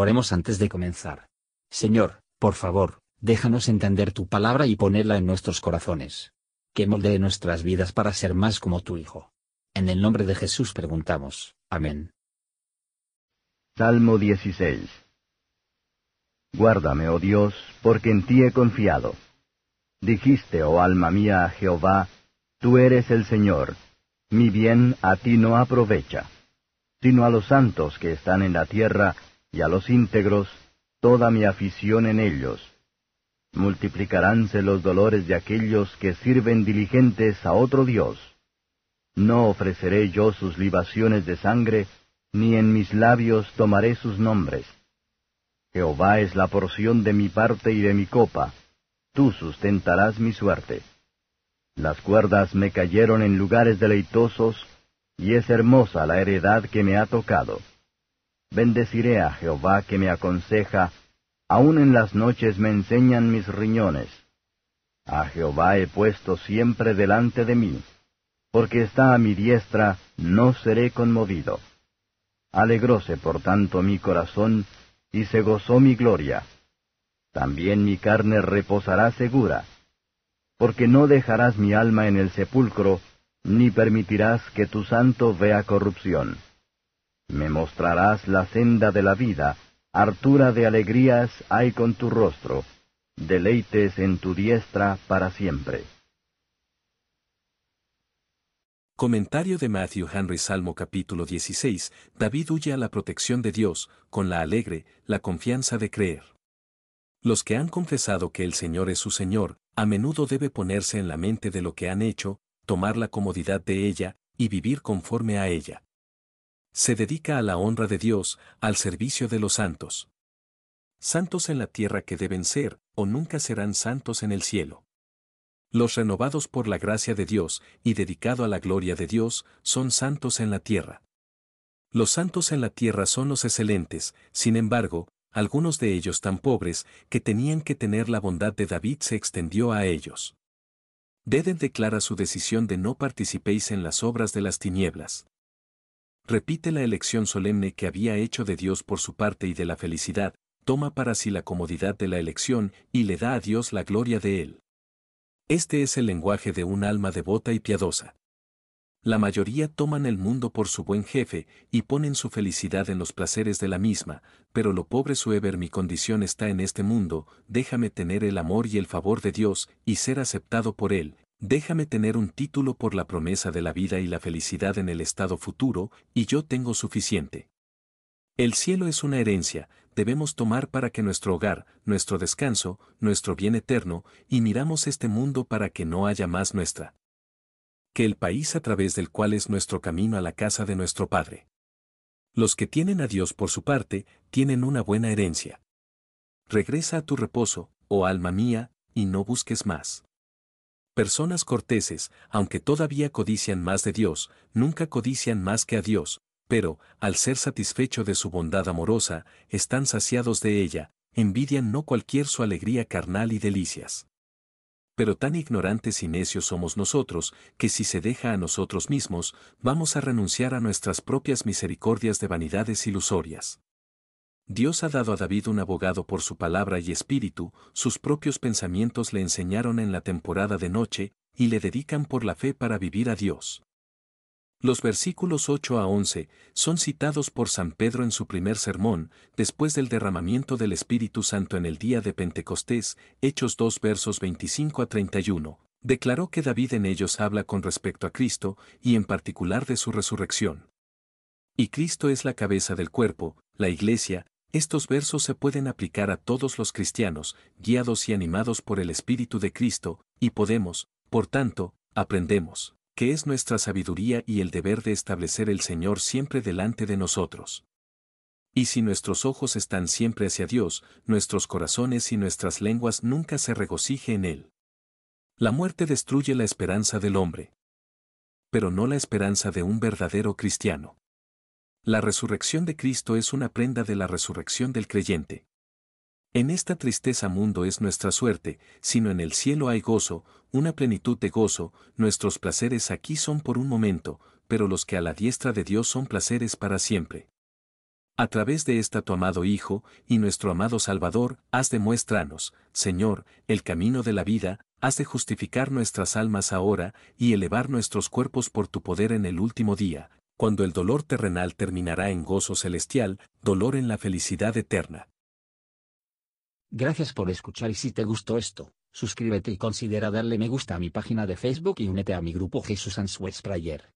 Oremos antes de comenzar. Señor, por favor, déjanos entender tu palabra y ponerla en nuestros corazones. Que moldee nuestras vidas para ser más como tu Hijo. En el nombre de Jesús preguntamos. Amén. Salmo 16 Guárdame, oh Dios, porque en ti he confiado. Dijiste, oh alma mía, a Jehová, Tú eres el Señor, mi bien a ti no aprovecha, sino a los santos que están en la tierra, y a los íntegros, toda mi afición en ellos. Multiplicaránse los dolores de aquellos que sirven diligentes a otro Dios. No ofreceré yo sus libaciones de sangre, ni en mis labios tomaré sus nombres. Jehová es la porción de mi parte y de mi copa, tú sustentarás mi suerte. Las cuerdas me cayeron en lugares deleitosos, y es hermosa la heredad que me ha tocado. Bendeciré a Jehová que me aconseja, aun en las noches me enseñan mis riñones. A Jehová he puesto siempre delante de mí, porque está a mi diestra, no seré conmovido. Alegróse por tanto mi corazón, y se gozó mi gloria. También mi carne reposará segura, porque no dejarás mi alma en el sepulcro, ni permitirás que tu santo vea corrupción. Me mostrarás la senda de la vida, hartura de alegrías hay con tu rostro, deleites en tu diestra para siempre. Comentario de Matthew Henry Salmo capítulo 16, David huye a la protección de Dios, con la alegre, la confianza de creer. Los que han confesado que el Señor es su Señor, a menudo debe ponerse en la mente de lo que han hecho, tomar la comodidad de ella, y vivir conforme a ella se dedica a la honra de Dios, al servicio de los santos. Santos en la tierra que deben ser, o nunca serán santos en el cielo. Los renovados por la gracia de Dios y dedicado a la gloria de Dios, son santos en la tierra. Los santos en la tierra son los excelentes, sin embargo, algunos de ellos tan pobres que tenían que tener la bondad de David se extendió a ellos. Deden declara su decisión de no participéis en las obras de las tinieblas repite la elección solemne que había hecho de Dios por su parte y de la felicidad, toma para sí la comodidad de la elección y le da a Dios la gloria de él. Este es el lenguaje de un alma devota y piadosa. La mayoría toman el mundo por su buen jefe y ponen su felicidad en los placeres de la misma, pero lo pobre Sueber mi condición está en este mundo, déjame tener el amor y el favor de Dios y ser aceptado por él, Déjame tener un título por la promesa de la vida y la felicidad en el estado futuro, y yo tengo suficiente. El cielo es una herencia, debemos tomar para que nuestro hogar, nuestro descanso, nuestro bien eterno, y miramos este mundo para que no haya más nuestra. Que el país a través del cual es nuestro camino a la casa de nuestro Padre. Los que tienen a Dios por su parte, tienen una buena herencia. Regresa a tu reposo, oh alma mía, y no busques más. Personas corteses, aunque todavía codician más de Dios, nunca codician más que a Dios, pero, al ser satisfecho de su bondad amorosa, están saciados de ella, envidian no cualquier su alegría carnal y delicias. Pero tan ignorantes y necios somos nosotros, que si se deja a nosotros mismos, vamos a renunciar a nuestras propias misericordias de vanidades ilusorias. Dios ha dado a David un abogado por su palabra y espíritu, sus propios pensamientos le enseñaron en la temporada de noche, y le dedican por la fe para vivir a Dios. Los versículos 8 a 11 son citados por San Pedro en su primer sermón, después del derramamiento del Espíritu Santo en el día de Pentecostés, Hechos 2 versos 25 a 31. Declaró que David en ellos habla con respecto a Cristo, y en particular de su resurrección. Y Cristo es la cabeza del cuerpo, la iglesia, estos versos se pueden aplicar a todos los cristianos, guiados y animados por el Espíritu de Cristo, y podemos, por tanto, aprendemos, que es nuestra sabiduría y el deber de establecer el Señor siempre delante de nosotros. Y si nuestros ojos están siempre hacia Dios, nuestros corazones y nuestras lenguas nunca se regocije en Él. La muerte destruye la esperanza del hombre. Pero no la esperanza de un verdadero cristiano. La resurrección de Cristo es una prenda de la resurrección del creyente. En esta tristeza mundo es nuestra suerte, sino en el cielo hay gozo, una plenitud de gozo, nuestros placeres aquí son por un momento, pero los que a la diestra de Dios son placeres para siempre. A través de esta tu amado Hijo, y nuestro amado Salvador, haz de muéstranos, Señor, el camino de la vida, haz de justificar nuestras almas ahora, y elevar nuestros cuerpos por tu poder en el último día, cuando el dolor terrenal terminará en gozo celestial, dolor en la felicidad eterna. Gracias por escuchar y si te gustó esto, suscríbete y considera darle me gusta a mi página de Facebook y únete a mi grupo Jesús Answers Prayer.